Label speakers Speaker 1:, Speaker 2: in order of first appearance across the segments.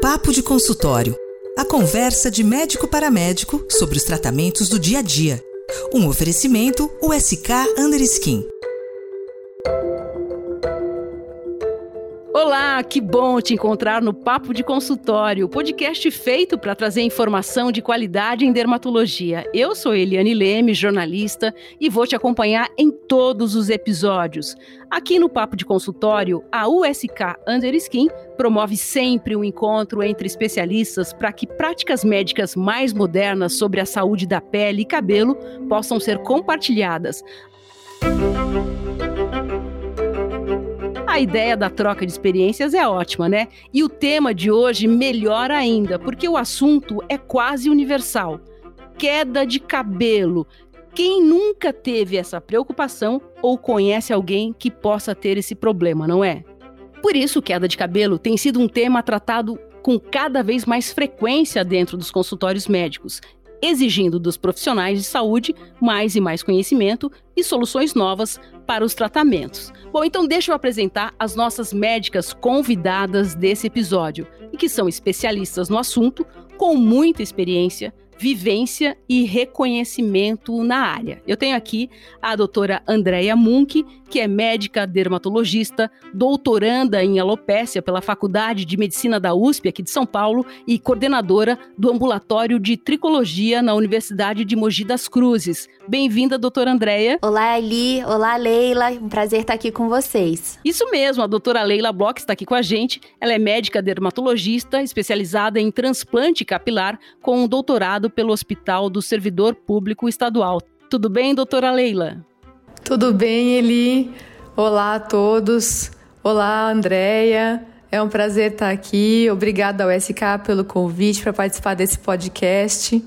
Speaker 1: Papo de consultório. A conversa de médico para médico sobre os tratamentos do dia a dia. Um oferecimento USK Underskin.
Speaker 2: Que bom te encontrar no Papo de Consultório, podcast feito para trazer informação de qualidade em dermatologia. Eu sou Eliane Leme, jornalista, e vou te acompanhar em todos os episódios. Aqui no Papo de Consultório, a USK Underskin promove sempre um encontro entre especialistas para que práticas médicas mais modernas sobre a saúde da pele e cabelo possam ser compartilhadas. A ideia da troca de experiências é ótima, né? E o tema de hoje melhor ainda, porque o assunto é quase universal. Queda de cabelo. Quem nunca teve essa preocupação ou conhece alguém que possa ter esse problema, não é? Por isso, queda de cabelo tem sido um tema tratado com cada vez mais frequência dentro dos consultórios médicos, exigindo dos profissionais de saúde mais e mais conhecimento e soluções novas para os tratamentos. Bom, então deixa eu apresentar as nossas médicas convidadas desse episódio, e que são especialistas no assunto, com muita experiência, vivência e reconhecimento na área. Eu tenho aqui a doutora Andréia Munk, que é médica dermatologista, doutoranda em alopécia pela Faculdade de Medicina da USP aqui de São Paulo e coordenadora do ambulatório de tricologia na Universidade de Mogi das Cruzes. Bem-vinda, doutora Andréia.
Speaker 3: Olá, Eli. Olá, Leila. Um prazer estar aqui com vocês.
Speaker 2: Isso mesmo, a doutora Leila Bloch está aqui com a gente. Ela é médica dermatologista, especializada em transplante capilar, com um doutorado pelo Hospital do Servidor Público Estadual. Tudo bem, doutora Leila?
Speaker 4: Tudo bem, Eli? Olá a todos. Olá, Andréia. É um prazer estar aqui. Obrigada ao SK pelo convite para participar desse podcast.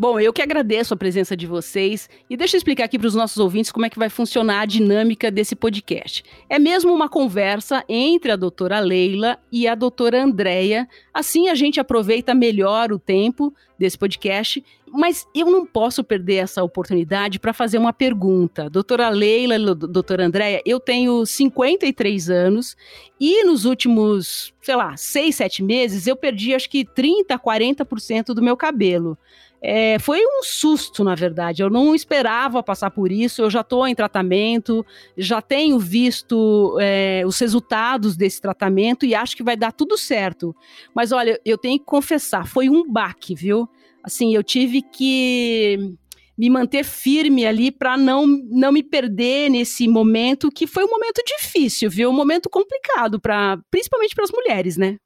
Speaker 2: Bom, eu que agradeço a presença de vocês e deixa eu explicar aqui para os nossos ouvintes como é que vai funcionar a dinâmica desse podcast. É mesmo uma conversa entre a doutora Leila e a doutora Andréia. Assim a gente aproveita melhor o tempo desse podcast, mas eu não posso perder essa oportunidade para fazer uma pergunta. Doutora Leila, doutora Andréia, eu tenho 53 anos e nos últimos, sei lá, 6, 7 meses eu perdi acho que 30, 40% do meu cabelo. É, foi um susto, na verdade. Eu não esperava passar por isso. Eu já estou em tratamento, já tenho visto é, os resultados desse tratamento e acho que vai dar tudo certo. Mas olha, eu tenho que confessar, foi um baque, viu? Assim, eu tive que me manter firme ali para não, não me perder nesse momento que foi um momento difícil, viu? Um momento complicado para principalmente para as mulheres, né?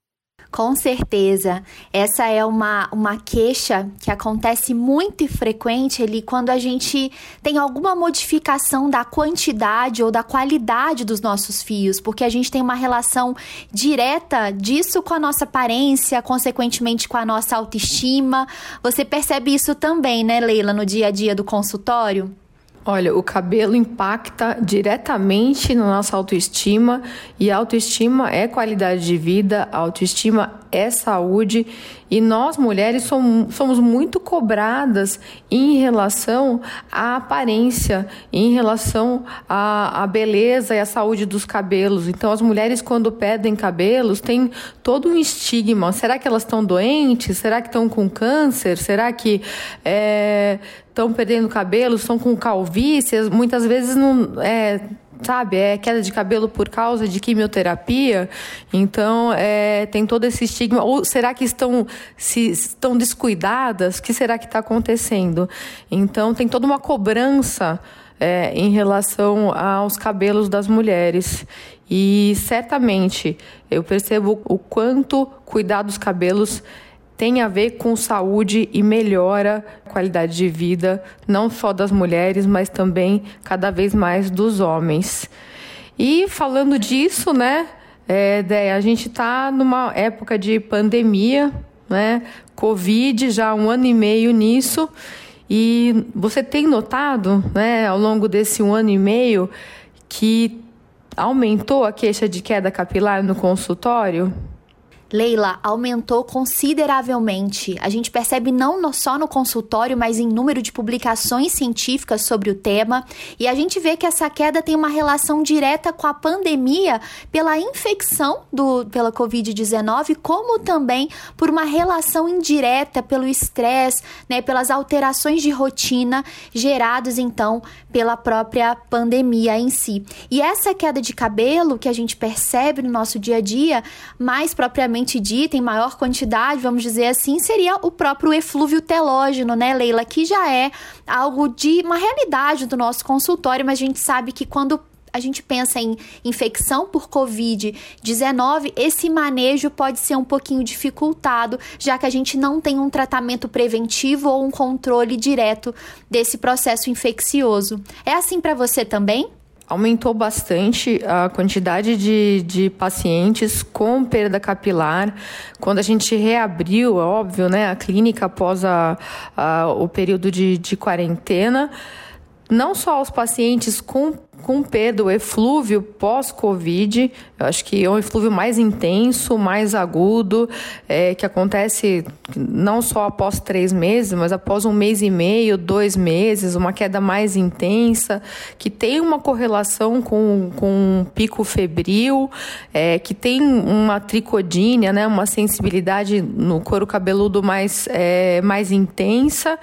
Speaker 3: Com certeza. Essa é uma, uma queixa que acontece muito e frequente ali quando a gente tem alguma modificação da quantidade ou da qualidade dos nossos fios, porque a gente tem uma relação direta disso com a nossa aparência, consequentemente com a nossa autoestima. Você percebe isso também, né, Leila, no dia a dia do consultório?
Speaker 4: Olha, o cabelo impacta diretamente na nossa autoestima e autoestima é qualidade de vida, autoestima é saúde e nós mulheres somos, muito cobradas em relação à aparência, em relação à, à beleza e à saúde dos cabelos. Então, as mulheres, quando pedem cabelos, têm todo um estigma. Será que elas estão doentes? Será que estão com câncer? Será que é, estão perdendo cabelo? Estão com calvície? Muitas vezes não. É, sabe, é queda de cabelo por causa de quimioterapia, então é, tem todo esse estigma. Ou será que estão se estão descuidadas? O que será que está acontecendo? Então tem toda uma cobrança é, em relação aos cabelos das mulheres. E certamente eu percebo o quanto cuidar dos cabelos tem a ver com saúde e melhora a qualidade de vida, não só das mulheres, mas também cada vez mais dos homens. E falando disso, né, é, a gente está numa época de pandemia, né, Covid, já um ano e meio nisso, e você tem notado, né, ao longo desse um ano e meio, que aumentou a queixa de queda capilar no consultório?
Speaker 3: Leila, aumentou consideravelmente. A gente percebe não só no consultório, mas em número de publicações científicas sobre o tema. E a gente vê que essa queda tem uma relação direta com a pandemia pela infecção do, pela Covid-19, como também por uma relação indireta pelo estresse, né, pelas alterações de rotina geradas então pela própria pandemia em si. E essa queda de cabelo que a gente percebe no nosso dia a dia, mais propriamente propriamente dita, em maior quantidade, vamos dizer assim, seria o próprio eflúvio telógeno, né, Leila? Que já é algo de uma realidade do nosso consultório, mas a gente sabe que quando a gente pensa em infecção por Covid-19, esse manejo pode ser um pouquinho dificultado, já que a gente não tem um tratamento preventivo ou um controle direto desse processo infeccioso. É assim para você também?
Speaker 4: Aumentou bastante a quantidade de, de pacientes com perda capilar. Quando a gente reabriu, é óbvio, né, a clínica após a, a, o período de, de quarentena, não só os pacientes com com perda, o eflúvio pós-Covid, eu acho que é um eflúvio mais intenso, mais agudo, é, que acontece não só após três meses, mas após um mês e meio, dois meses, uma queda mais intensa, que tem uma correlação com, com um pico febril, é, que tem uma tricodínia, né, uma sensibilidade no couro cabeludo mais, é, mais intensa,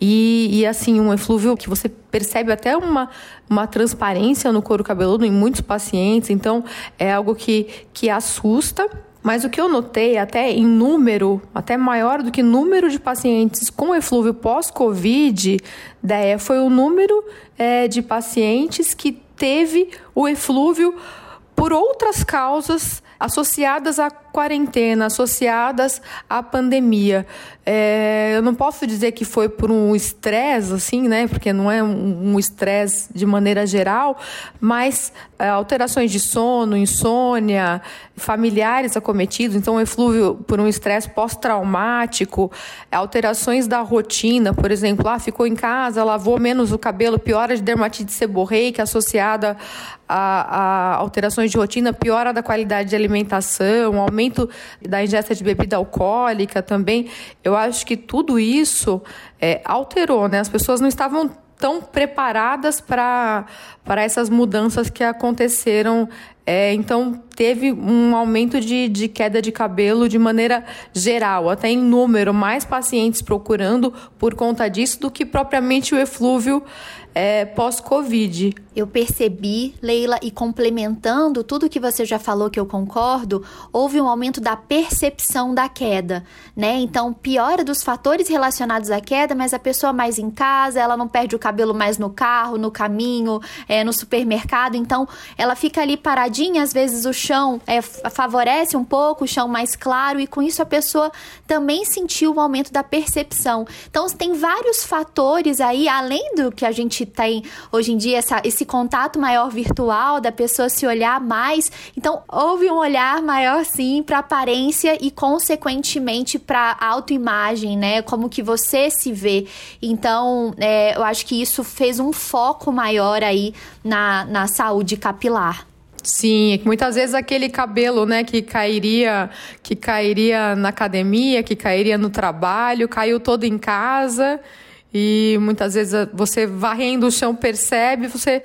Speaker 4: e, e assim, um eflúvio que você percebe até uma, uma transparência no couro cabeludo em muitos pacientes, então é algo que, que assusta. Mas o que eu notei, até em número, até maior do que número de pacientes com eflúvio pós-Covid, foi o número é, de pacientes que teve o eflúvio por outras causas associadas à quarentena, associadas à pandemia. É, eu não posso dizer que foi por um estresse, assim, né? Porque não é um estresse de maneira geral, mas é, alterações de sono, insônia, familiares acometidos, então eflúvio por um estresse pós-traumático, alterações da rotina, por exemplo, ah, ficou em casa, lavou menos o cabelo, piora de dermatite seborreica associada a, a alterações de rotina, piora da qualidade de alimentação, aumento da ingesta de bebida alcoólica também. Eu acho que tudo isso é, alterou, né? As pessoas não estavam tão preparadas para essas mudanças que aconteceram. É, então, teve um aumento de, de queda de cabelo de maneira geral, até em número, mais pacientes procurando por conta disso do que propriamente o eflúvio é, pós-Covid.
Speaker 3: Eu percebi, Leila, e complementando tudo que você já falou que eu concordo, houve um aumento da percepção da queda, né? Então, piora dos fatores relacionados à queda, mas a pessoa mais em casa, ela não perde o cabelo mais no carro, no caminho, é, no supermercado, então ela fica ali paradinha, às vezes o chão é, favorece um pouco, o chão mais claro, e com isso a pessoa também sentiu o aumento da percepção. Então, tem vários fatores aí, além do que a gente gente tem hoje em dia essa, esse contato maior virtual da pessoa se olhar mais. Então, houve um olhar maior, sim, para aparência e, consequentemente, para autoimagem, né? Como que você se vê. Então, é, eu acho que isso fez um foco maior aí na, na saúde capilar.
Speaker 4: Sim, muitas vezes aquele cabelo, né, que cairia, que cairia na academia, que cairia no trabalho, caiu todo em casa e muitas vezes você varrendo o chão percebe, você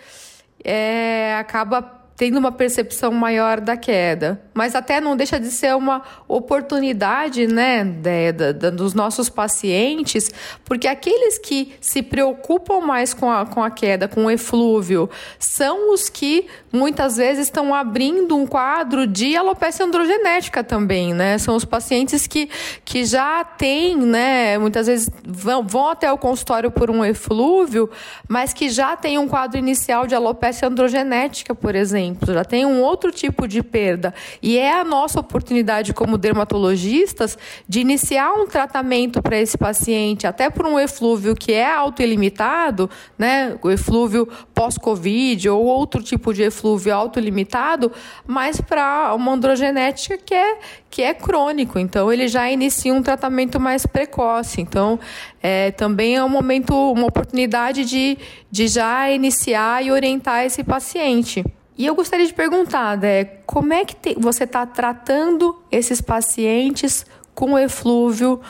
Speaker 4: é, acaba tendo uma percepção maior da queda. Mas até não deixa de ser uma oportunidade, né, de, de, dos nossos pacientes, porque aqueles que se preocupam mais com a, com a queda, com o eflúvio, são os que muitas vezes estão abrindo um quadro de alopecia androgenética também, né? São os pacientes que, que já têm, né, muitas vezes vão, vão até o consultório por um eflúvio, mas que já têm um quadro inicial de alopecia androgenética, por exemplo exemplo, já tem um outro tipo de perda. E é a nossa oportunidade como dermatologistas de iniciar um tratamento para esse paciente, até por um eflúvio que é autoilimitado, né? O eflúvio pós-Covid ou outro tipo de eflúvio autolimitado, mas para uma androgenética que é, que é crônico. Então, ele já inicia um tratamento mais precoce. Então, é, também é um momento, uma oportunidade de, de já iniciar e orientar esse paciente. E eu gostaria de perguntar, né, como é que te, você está tratando esses pacientes com eflúvio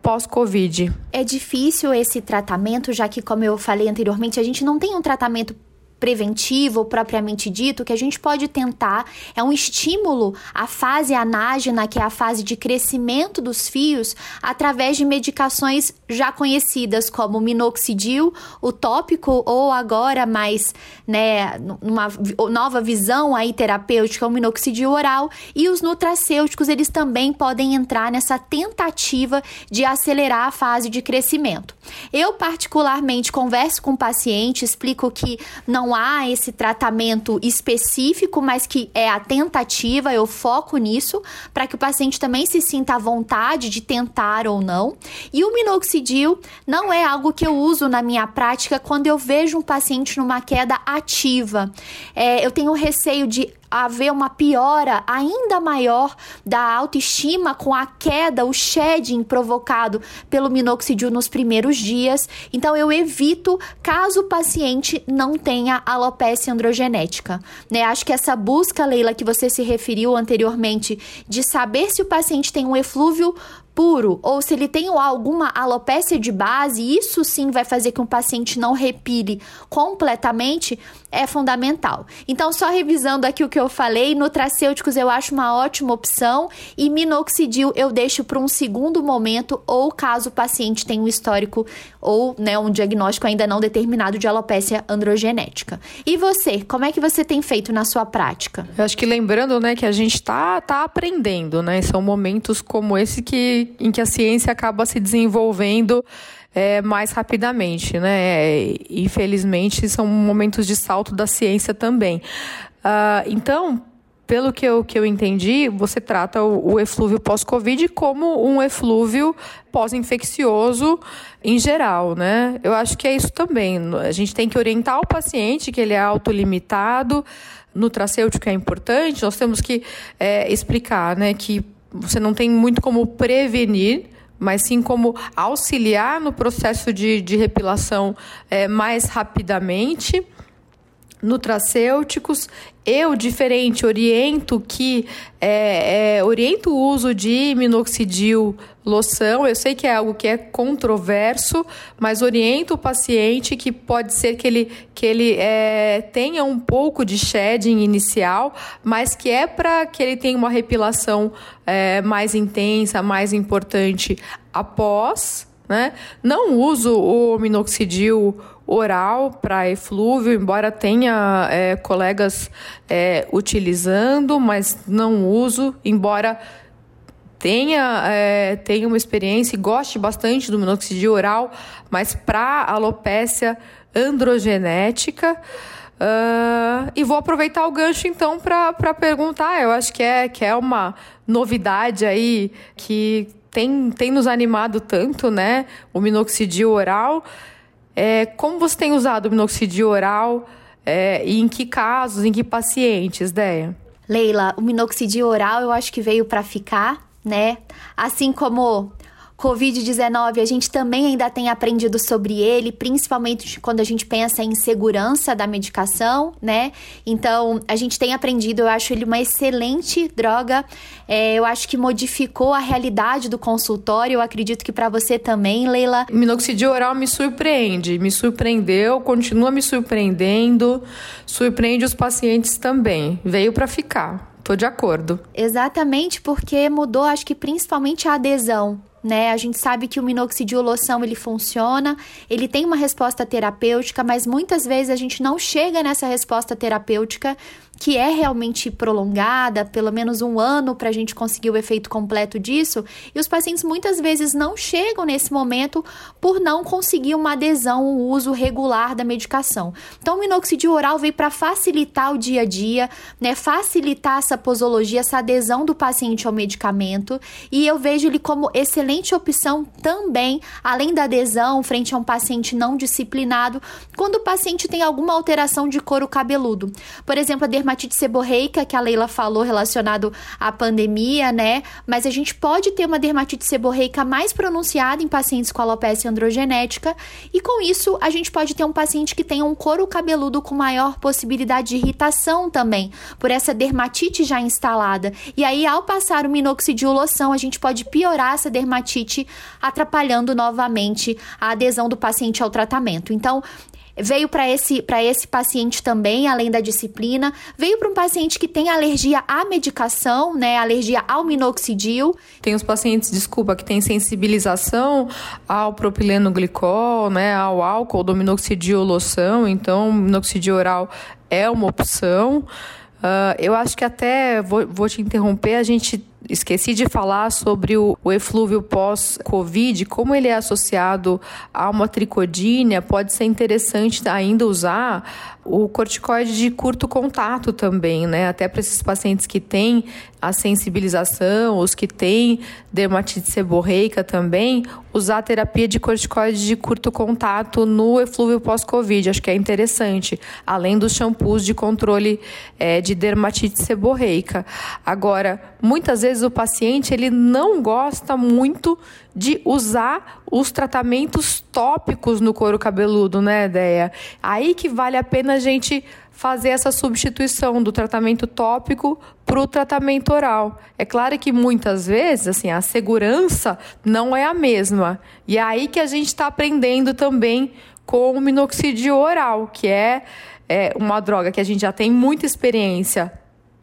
Speaker 4: pós-Covid?
Speaker 3: É difícil esse tratamento, já que, como eu falei anteriormente, a gente não tem um tratamento preventivo propriamente dito que a gente pode tentar é um estímulo à fase anágena, que é a fase de crescimento dos fios, através de medicações já conhecidas como minoxidil, o tópico ou agora mais, né, uma nova visão aí terapêutica, o minoxidil oral e os nutracêuticos, eles também podem entrar nessa tentativa de acelerar a fase de crescimento. Eu particularmente converso com o paciente, explico que não não há esse tratamento específico, mas que é a tentativa, eu foco nisso, para que o paciente também se sinta à vontade de tentar ou não. E o minoxidil não é algo que eu uso na minha prática quando eu vejo um paciente numa queda ativa. É, eu tenho receio de haver uma piora ainda maior da autoestima com a queda, o shedding provocado pelo minoxidil nos primeiros dias. Então eu evito caso o paciente não tenha alopecia androgenética. Né? Acho que essa busca, Leila, que você se referiu anteriormente, de saber se o paciente tem um eflúvio puro ou se ele tem alguma alopécia de base, isso sim vai fazer que um paciente não repile completamente, é fundamental. Então, só revisando aqui o que eu falei, nutracêuticos eu acho uma ótima opção e minoxidil eu deixo para um segundo momento ou caso o paciente tenha um histórico ou né, um diagnóstico ainda não determinado de alopécia androgenética. E você, como é que você tem feito na sua prática?
Speaker 4: Eu acho que lembrando, né, que a gente tá, tá aprendendo, né? São momentos como esse que em que a ciência acaba se desenvolvendo é, mais rapidamente, né? Infelizmente, são momentos de salto da ciência também. Uh, então, pelo que eu, que eu entendi, você trata o, o eflúvio pós-Covid como um eflúvio pós-infeccioso em geral, né? Eu acho que é isso também. A gente tem que orientar o paciente que ele é autolimitado, nutracêutico é importante, nós temos que é, explicar né, que você não tem muito como prevenir, mas sim como auxiliar no processo de, de repilação é, mais rapidamente nutracêuticos. Eu, diferente, oriento que é, é, oriento o uso de minoxidil loção. Eu sei que é algo que é controverso, mas oriento o paciente que pode ser que ele, que ele é, tenha um pouco de shedding inicial, mas que é para que ele tenha uma repilação é, mais intensa, mais importante após. Né? Não uso o minoxidil oral para eflúvio, embora tenha é, colegas é, utilizando, mas não uso, embora tenha, é, tenha uma experiência e goste bastante do minoxidil oral, mas para alopécia androgenética. Uh, e vou aproveitar o gancho então para perguntar. Eu acho que é, que é uma novidade aí que tem, tem nos animado tanto, né? O minoxidil oral. É, como você tem usado o minoxidil oral é, e em que casos, em que pacientes, Deia?
Speaker 3: Leila, o minoxidil oral eu acho que veio para ficar, né? Assim como Covid-19, a gente também ainda tem aprendido sobre ele, principalmente quando a gente pensa em segurança da medicação, né? Então, a gente tem aprendido, eu acho ele uma excelente droga. É, eu acho que modificou a realidade do consultório. Eu acredito que para você também, Leila.
Speaker 4: Minoxidil oral me surpreende, me surpreendeu, continua me surpreendendo, surpreende os pacientes também. Veio para ficar. Tô de acordo.
Speaker 3: Exatamente, porque mudou, acho que principalmente a adesão né? A gente sabe que o minoxidil loção ele funciona, ele tem uma resposta terapêutica, mas muitas vezes a gente não chega nessa resposta terapêutica que é realmente prolongada, pelo menos um ano para a gente conseguir o efeito completo disso, e os pacientes muitas vezes não chegam nesse momento por não conseguir uma adesão, um uso regular da medicação. Então, o minoxidil oral veio para facilitar o dia a dia, né, facilitar essa posologia, essa adesão do paciente ao medicamento, e eu vejo ele como excelente opção também, além da adesão frente a um paciente não disciplinado, quando o paciente tem alguma alteração de couro cabeludo. Por exemplo, a dermatite seborreica que a Leila falou relacionado à pandemia, né? Mas a gente pode ter uma dermatite seborreica mais pronunciada em pacientes com alopecia androgenética e com isso a gente pode ter um paciente que tenha um couro cabeludo com maior possibilidade de irritação também, por essa dermatite já instalada. E aí ao passar o minoxidil loção, a gente pode piorar essa dermatite, atrapalhando novamente a adesão do paciente ao tratamento. Então, veio para esse, esse paciente também, além da disciplina, veio para um paciente que tem alergia à medicação, né, alergia ao minoxidil.
Speaker 4: Tem os pacientes, desculpa, que tem sensibilização ao propileno glicol, né, ao álcool do minoxidil loção, então minoxidil oral é uma opção. Uh, eu acho que até vou, vou te interromper, a gente esqueci de falar sobre o, o eflúvio pós-Covid, como ele é associado a uma tricodínia, pode ser interessante ainda usar o corticoide de curto contato também, né? Até para esses pacientes que têm a sensibilização, os que têm dermatite seborreica também, usar a terapia de corticoide de curto contato no eflúvio pós-Covid. Acho que é interessante, além dos shampoos de controle é, de dermatite seborreica. Agora, muitas vezes o paciente ele não gosta muito de usar os tratamentos tópicos no couro cabeludo, né, ideia? Aí que vale a pena a gente fazer essa substituição do tratamento tópico para o tratamento oral. É claro que muitas vezes, assim, a segurança não é a mesma. E é aí que a gente está aprendendo também com o minoxidil oral, que é, é uma droga que a gente já tem muita experiência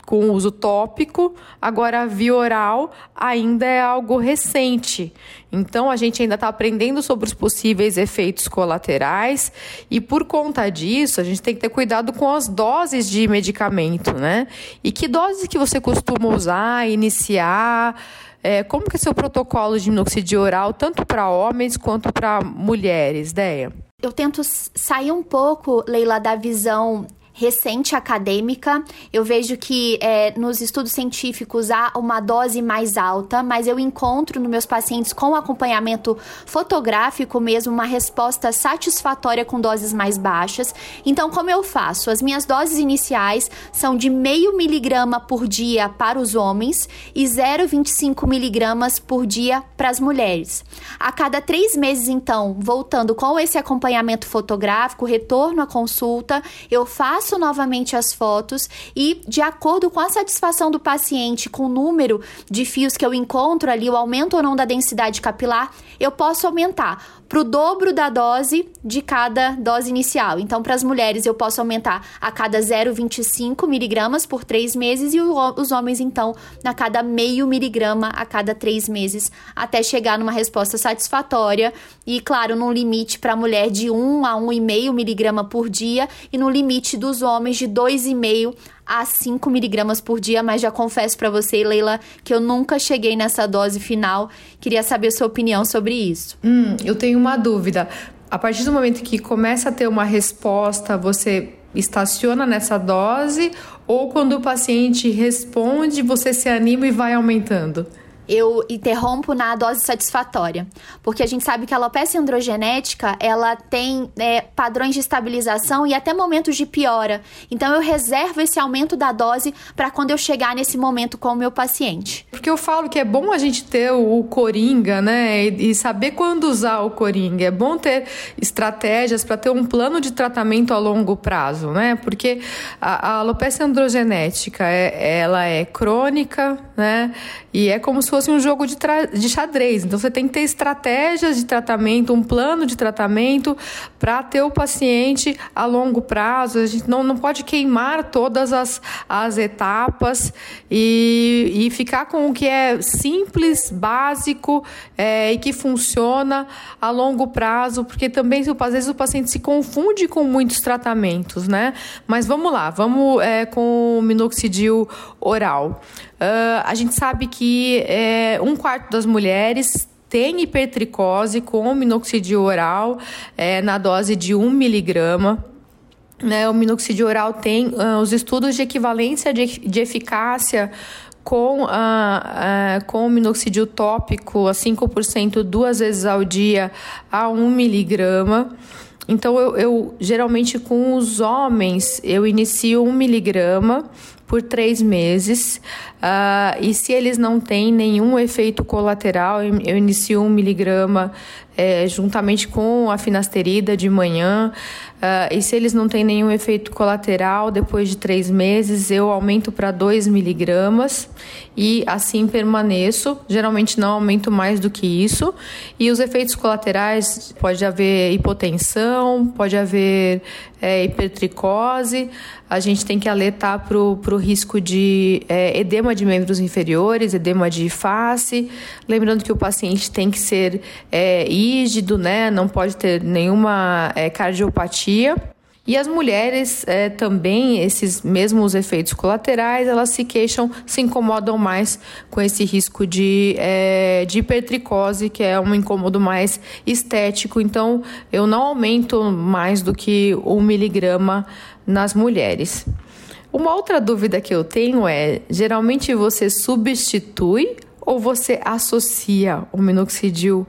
Speaker 4: com uso tópico, agora a via oral ainda é algo recente. Então a gente ainda está aprendendo sobre os possíveis efeitos colaterais e por conta disso a gente tem que ter cuidado com as doses de medicamento, né? E que doses que você costuma usar, iniciar? É, como que é seu protocolo de minoxidil oral, tanto para homens quanto para mulheres, Deia?
Speaker 3: Eu tento sair um pouco, Leila, da visão recente acadêmica. Eu vejo que é, nos estudos científicos há uma dose mais alta, mas eu encontro nos meus pacientes com acompanhamento fotográfico mesmo uma resposta satisfatória com doses mais baixas. Então, como eu faço? As minhas doses iniciais são de meio miligrama por dia para os homens e 0,25 miligramas por dia para as mulheres. A cada três meses, então, voltando com esse acompanhamento fotográfico, retorno à consulta, eu faço faço novamente as fotos e, de acordo com a satisfação do paciente com o número de fios que eu encontro ali, o aumento ou não da densidade capilar, eu posso aumentar para o dobro da dose de cada dose inicial. Então, para as mulheres, eu posso aumentar a cada 0,25 miligramas por três meses e os homens, então, a cada meio miligrama a cada três meses, até chegar numa resposta satisfatória. E, claro, num limite para a mulher de 1 a 1,5 miligrama por dia e no limite dos homens de 2,5 a 5 miligramas por dia, mas já confesso para você, Leila, que eu nunca cheguei nessa dose final. Queria saber a sua opinião sobre isso.
Speaker 4: Hum, eu tenho uma dúvida. A partir do momento que começa a ter uma resposta, você estaciona nessa dose ou quando o paciente responde, você se anima e vai aumentando?
Speaker 3: Eu interrompo na dose satisfatória, porque a gente sabe que a alopecia androgenética ela tem é, padrões de estabilização e até momentos de piora. Então eu reservo esse aumento da dose para quando eu chegar nesse momento com o meu paciente.
Speaker 4: Porque eu falo que é bom a gente ter o coringa, né, e, e saber quando usar o coringa. É bom ter estratégias para ter um plano de tratamento a longo prazo, né? Porque a, a alopecia androgenética é, ela é crônica, né? E é como se fosse um jogo de, de xadrez. Então você tem que ter estratégias de tratamento, um plano de tratamento para ter o paciente a longo prazo. A gente não, não pode queimar todas as, as etapas e, e ficar com o que é simples, básico é, e que funciona a longo prazo, porque também às vezes o paciente se confunde com muitos tratamentos, né? Mas vamos lá, vamos é, com o minoxidil oral. Uh, a gente sabe que é, um quarto das mulheres tem hipertricose com minoxidil oral é, na dose de 1 miligrama. Né, o minoxidil oral tem uh, os estudos de equivalência de, de eficácia com, uh, uh, com o minoxidil tópico a 5% duas vezes ao dia a 1 miligrama. Então, eu, eu geralmente com os homens eu inicio um miligrama por três meses. Uh, e se eles não têm nenhum efeito colateral, eu inicio um miligrama é, juntamente com a finasterida de manhã. Uh, e se eles não têm nenhum efeito colateral, depois de três meses eu aumento para 2 miligramas e assim permaneço. Geralmente não aumento mais do que isso. E os efeitos colaterais pode haver hipotensão, pode haver é, hipertricose. A gente tem que alertar para o risco de é, edema de membros inferiores, edema de face. Lembrando que o paciente tem que ser é, rígido, né? Não pode ter nenhuma é, E as mulheres é, também, esses mesmos efeitos colaterais, elas se queixam, se incomodam mais com esse risco de, é, de hipertricose, que é um incômodo mais estético. Então, eu não aumento mais do que um miligrama nas mulheres. Uma outra dúvida que eu tenho é: geralmente você substitui ou você associa o minoxidil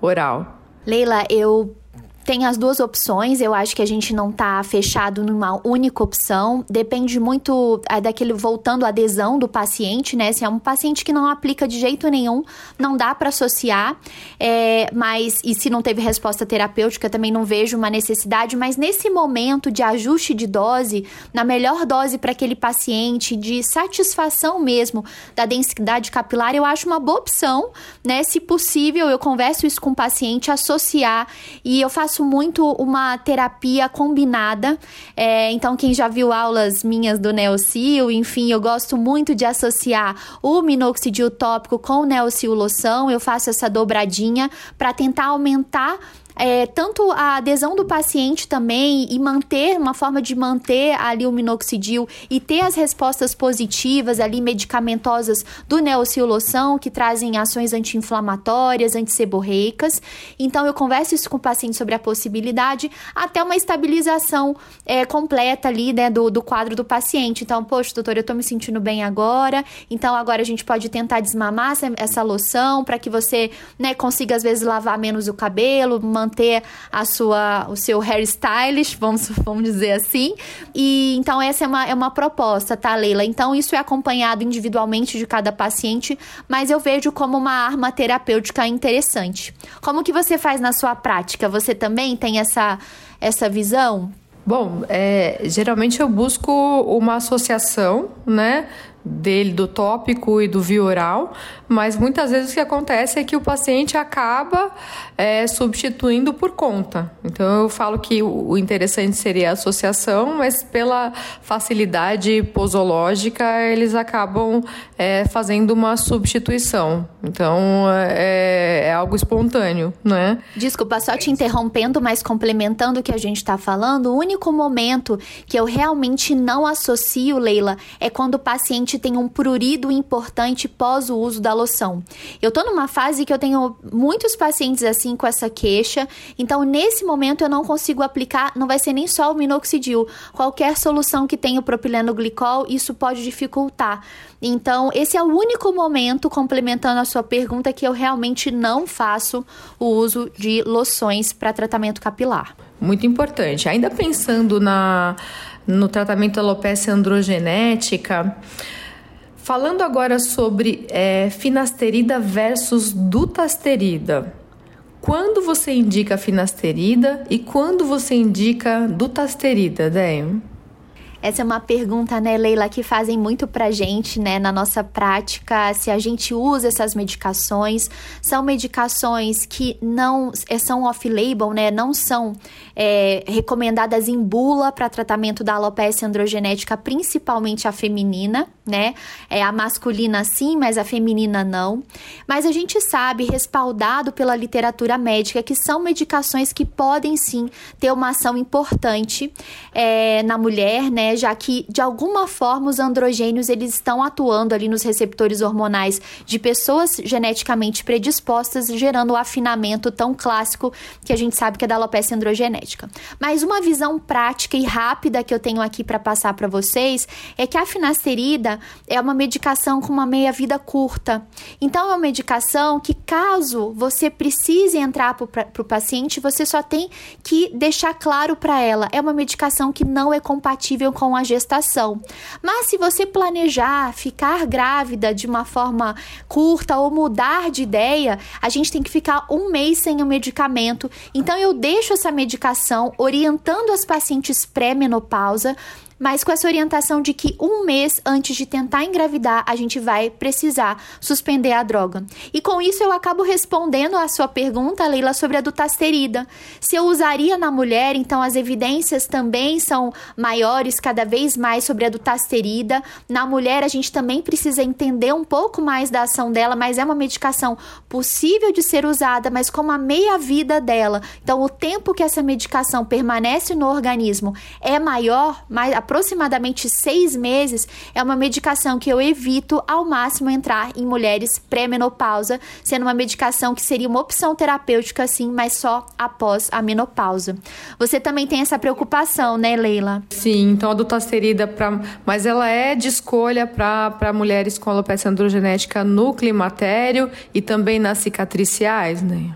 Speaker 4: oral?
Speaker 3: Leila, eu tem as duas opções, eu acho que a gente não tá fechado numa única opção. Depende muito é, daquele voltando à adesão do paciente, né? Se é um paciente que não aplica de jeito nenhum, não dá para associar. É, mas e se não teve resposta terapêutica, também não vejo uma necessidade. Mas nesse momento de ajuste de dose, na melhor dose para aquele paciente, de satisfação mesmo da densidade capilar, eu acho uma boa opção, né? Se possível, eu converso isso com o paciente, associar e eu faço faço muito uma terapia combinada. É, então, quem já viu aulas minhas do Neocil, enfim, eu gosto muito de associar o minoxidil tópico com o Neocil loção. Eu faço essa dobradinha para tentar aumentar é, tanto a adesão do paciente também e manter uma forma de manter ali o minoxidil e ter as respostas positivas ali medicamentosas do neocilloção que trazem ações anti-inflamatórias, antisseborreicas. Então eu converso isso com o paciente sobre a possibilidade até uma estabilização é, completa ali né, do, do quadro do paciente. Então, poxa, doutor, eu tô me sentindo bem agora. Então agora a gente pode tentar desmamar essa, essa loção para que você né, consiga às vezes lavar menos o cabelo, manter a sua, o seu hairstylist, vamos, vamos dizer assim. E então essa é uma, é uma proposta, tá, Leila? Então isso é acompanhado individualmente de cada paciente, mas eu vejo como uma arma terapêutica interessante. Como que você faz na sua prática? Você também tem essa, essa visão?
Speaker 4: Bom, é, geralmente eu busco uma associação, né, dele do tópico e do via oral, mas muitas vezes o que acontece é que o paciente acaba é, substituindo por conta. Então eu falo que o interessante seria a associação, mas pela facilidade posológica eles acabam é, fazendo uma substituição. Então é, é, algo espontâneo, né?
Speaker 3: Desculpa, só te interrompendo, mas complementando o que a gente está falando, o único momento que eu realmente não associo, Leila, é quando o paciente tem um prurido importante pós o uso da loção. Eu tô numa fase que eu tenho muitos pacientes assim com essa queixa, então nesse momento eu não consigo aplicar, não vai ser nem só o minoxidil, qualquer solução que tenha o propileno glicol, isso pode dificultar. Então, esse é o único momento, complementando a sua pergunta, que eu realmente não faço o uso de loções para tratamento capilar.
Speaker 4: Muito importante. Ainda pensando na, no tratamento alopecia androgenética, Falando agora sobre é, finasterida versus dutasterida. Quando você indica finasterida e quando você indica dutasterida, Deia?
Speaker 3: Essa é uma pergunta, né, Leila, que fazem muito pra gente, né, na nossa prática, se a gente usa essas medicações. São medicações que não é, são off-label, né, não são é, recomendadas em bula para tratamento da alopecia androgenética, principalmente a feminina, né? É a masculina sim, mas a feminina não. Mas a gente sabe, respaldado pela literatura médica, que são medicações que podem sim ter uma ação importante é, na mulher, né? Já que de alguma forma os androgênios eles estão atuando ali nos receptores hormonais de pessoas geneticamente predispostas, gerando o afinamento tão clássico que a gente sabe que é da alopecia androgenética. Mas uma visão prática e rápida que eu tenho aqui para passar para vocês é que a finasterida é uma medicação com uma meia-vida curta. Então, é uma medicação que, caso você precise entrar para o paciente, você só tem que deixar claro para ela: é uma medicação que não é compatível com a gestação. Mas, se você planejar ficar grávida de uma forma curta ou mudar de ideia, a gente tem que ficar um mês sem o medicamento. Então, eu deixo essa medicação orientando as pacientes pré-menopausa mas com essa orientação de que um mês antes de tentar engravidar, a gente vai precisar suspender a droga. E com isso eu acabo respondendo a sua pergunta, Leila, sobre a dutasterida. Se eu usaria na mulher, então as evidências também são maiores cada vez mais sobre a dutasterida. Na mulher a gente também precisa entender um pouco mais da ação dela, mas é uma medicação possível de ser usada, mas com uma meia vida dela. Então o tempo que essa medicação permanece no organismo é maior, mais aproximadamente seis meses, é uma medicação que eu evito ao máximo entrar em mulheres pré-menopausa, sendo uma medicação que seria uma opção terapêutica, sim, mas só após a menopausa. Você também tem essa preocupação, né, Leila?
Speaker 4: Sim, então a dutasterida, pra, mas ela é de escolha para mulheres com alopecia androgenética no climatério e também nas cicatriciais, né?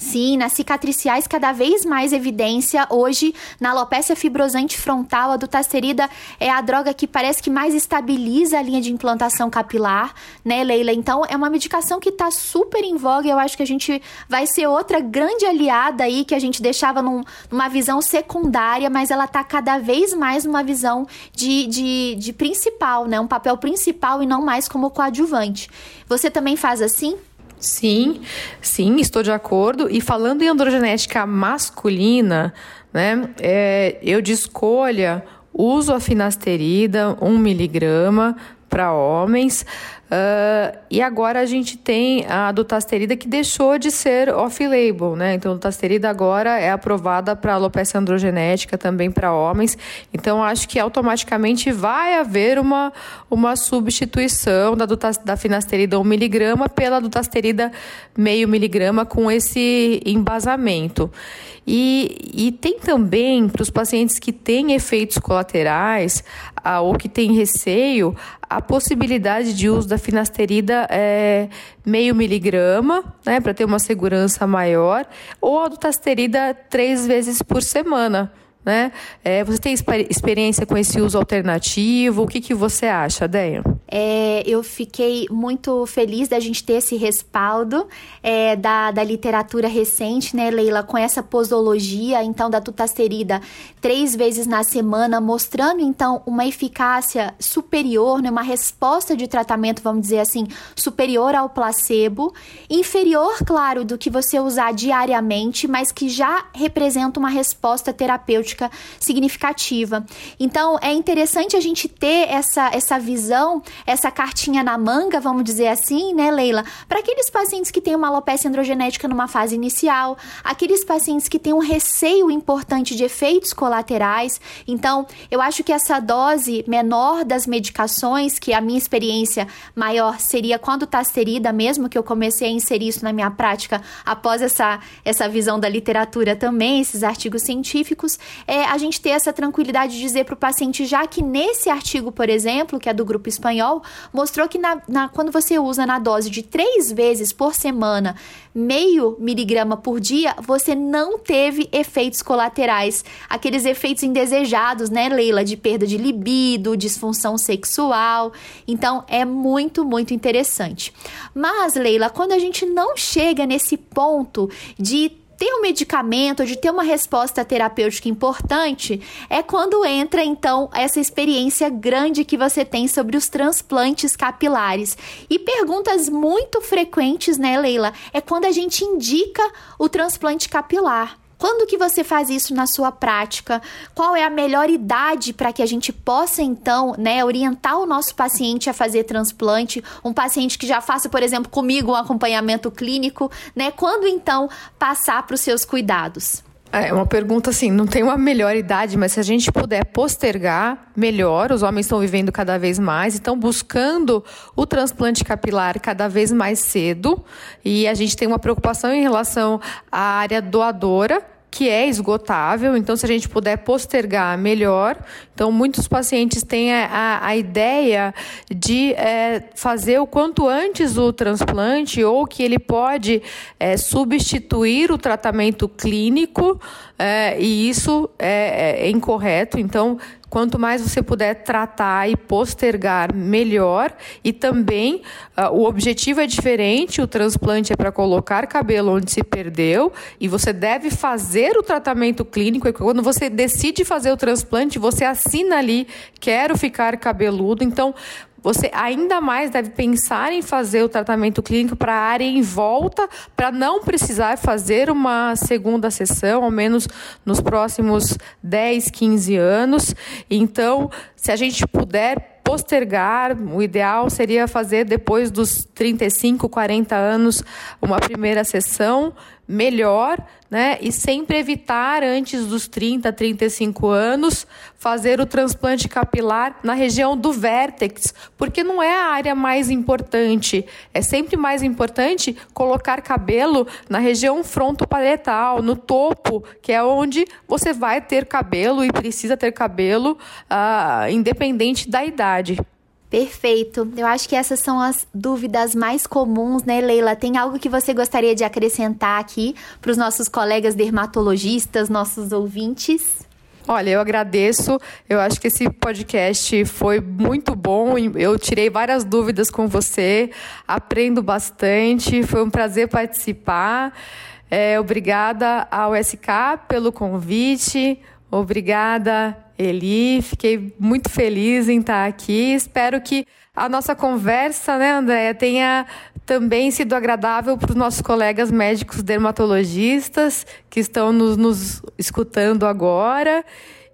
Speaker 3: Sim, nas cicatriciais cada vez mais evidência. Hoje, na alopecia fibrosante frontal, a dutasterida é a droga que parece que mais estabiliza a linha de implantação capilar, né, Leila? Então, é uma medicação que está super em voga eu acho que a gente vai ser outra grande aliada aí que a gente deixava num, numa visão secundária, mas ela está cada vez mais numa visão de, de, de principal, né? Um papel principal e não mais como coadjuvante. Você também faz assim?
Speaker 4: Sim, sim, estou de acordo. E falando em androgenética masculina, né, é, eu de escolha uso a finasterida, 1 miligrama para homens. Uh, e agora a gente tem a dutasterida que deixou de ser off-label, né? Então, a dutasterida agora é aprovada para alopecia androgenética também para homens. Então, acho que automaticamente vai haver uma, uma substituição da, da finasterida 1 miligrama pela dutasterida meio miligrama com esse embasamento. E, e tem também para os pacientes que têm efeitos colaterais ah, ou que têm receio, a possibilidade de uso da finasterida é meio miligrama, né, para ter uma segurança maior, ou a dutasterida três vezes por semana. Né? É, você tem experiência com esse uso alternativo? O que, que você acha, Deia?
Speaker 3: É, eu fiquei muito feliz da gente ter esse respaldo é, da, da literatura recente, né, Leila, com essa posologia, então, da tutasterida três vezes na semana, mostrando, então, uma eficácia superior, né, uma resposta de tratamento, vamos dizer assim, superior ao placebo, inferior, claro, do que você usar diariamente, mas que já representa uma resposta terapêutica significativa. Então, é interessante a gente ter essa, essa visão essa cartinha na manga, vamos dizer assim, né, Leila? Para aqueles pacientes que têm uma alopecia androgenética numa fase inicial, aqueles pacientes que têm um receio importante de efeitos colaterais. Então, eu acho que essa dose menor das medicações, que a minha experiência maior seria quando está serida mesmo, que eu comecei a inserir isso na minha prática após essa, essa visão da literatura também, esses artigos científicos, é a gente ter essa tranquilidade de dizer para o paciente, já que nesse artigo, por exemplo, que é do grupo espanhol, mostrou que na, na, quando você usa na dose de três vezes por semana, meio miligrama por dia, você não teve efeitos colaterais, aqueles efeitos indesejados, né, Leila, de perda de libido, disfunção sexual. Então é muito, muito interessante. Mas, Leila, quando a gente não chega nesse ponto de ter um medicamento, de ter uma resposta terapêutica importante, é quando entra então essa experiência grande que você tem sobre os transplantes capilares. E perguntas muito frequentes, né, Leila, é quando a gente indica o transplante capilar. Quando que você faz isso na sua prática? Qual é a melhor idade para que a gente possa então, né, orientar o nosso paciente a fazer transplante? Um paciente que já faça, por exemplo, comigo um acompanhamento clínico, né? Quando então passar para os seus cuidados?
Speaker 4: É uma pergunta assim, não tem uma melhor idade, mas se a gente puder postergar, melhor. Os homens estão vivendo cada vez mais, estão buscando o transplante capilar cada vez mais cedo. E a gente tem uma preocupação em relação à área doadora, que é esgotável, então se a gente puder postergar, melhor. Então, muitos pacientes têm a, a ideia de é, fazer o quanto antes o transplante ou que ele pode é, substituir o tratamento clínico, é, e isso é, é incorreto. Então, Quanto mais você puder tratar e postergar, melhor. E também uh, o objetivo é diferente: o transplante é para colocar cabelo onde se perdeu, e você deve fazer o tratamento clínico. E quando você decide fazer o transplante, você assina ali: quero ficar cabeludo. Então, você ainda mais deve pensar em fazer o tratamento clínico para a área em volta, para não precisar fazer uma segunda sessão, ao menos nos próximos 10, 15 anos. Então, se a gente puder postergar, o ideal seria fazer depois dos 35, 40 anos uma primeira sessão, melhor, né? E sempre evitar antes dos 30, 35 anos fazer o transplante capilar na região do vértex, porque não é a área mais importante. É sempre mais importante colocar cabelo na região frontoparietal, no topo, que é onde você vai ter cabelo e precisa ter cabelo, uh, independente da idade.
Speaker 3: Perfeito. Eu acho que essas são as dúvidas mais comuns, né, Leila? Tem algo que você gostaria de acrescentar aqui para os nossos colegas dermatologistas, nossos ouvintes?
Speaker 4: Olha, eu agradeço. Eu acho que esse podcast foi muito bom. Eu tirei várias dúvidas com você, aprendo bastante. Foi um prazer participar. É, obrigada ao SK pelo convite. Obrigada, Eli. Fiquei muito feliz em estar aqui. Espero que a nossa conversa, né, Andréia, tenha também sido agradável para os nossos colegas médicos dermatologistas que estão nos, nos escutando agora.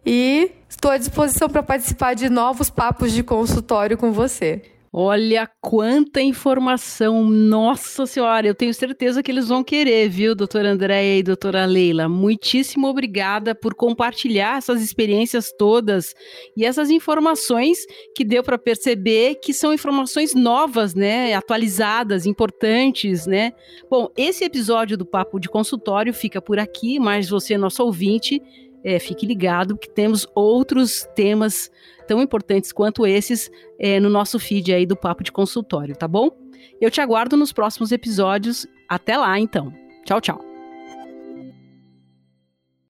Speaker 4: E estou à disposição para participar de novos papos de consultório com você.
Speaker 2: Olha quanta informação! Nossa Senhora, eu tenho certeza que eles vão querer, viu, doutora Andréia e doutora Leila? Muitíssimo obrigada por compartilhar essas experiências todas e essas informações que deu para perceber que são informações novas, né? Atualizadas, importantes, né? Bom, esse episódio do Papo de Consultório fica por aqui, mas você, nosso ouvinte, é, fique ligado que temos outros temas tão importantes quanto esses é, no nosso feed aí do Papo de Consultório, tá bom? Eu te aguardo nos próximos episódios. Até lá, então. Tchau, tchau.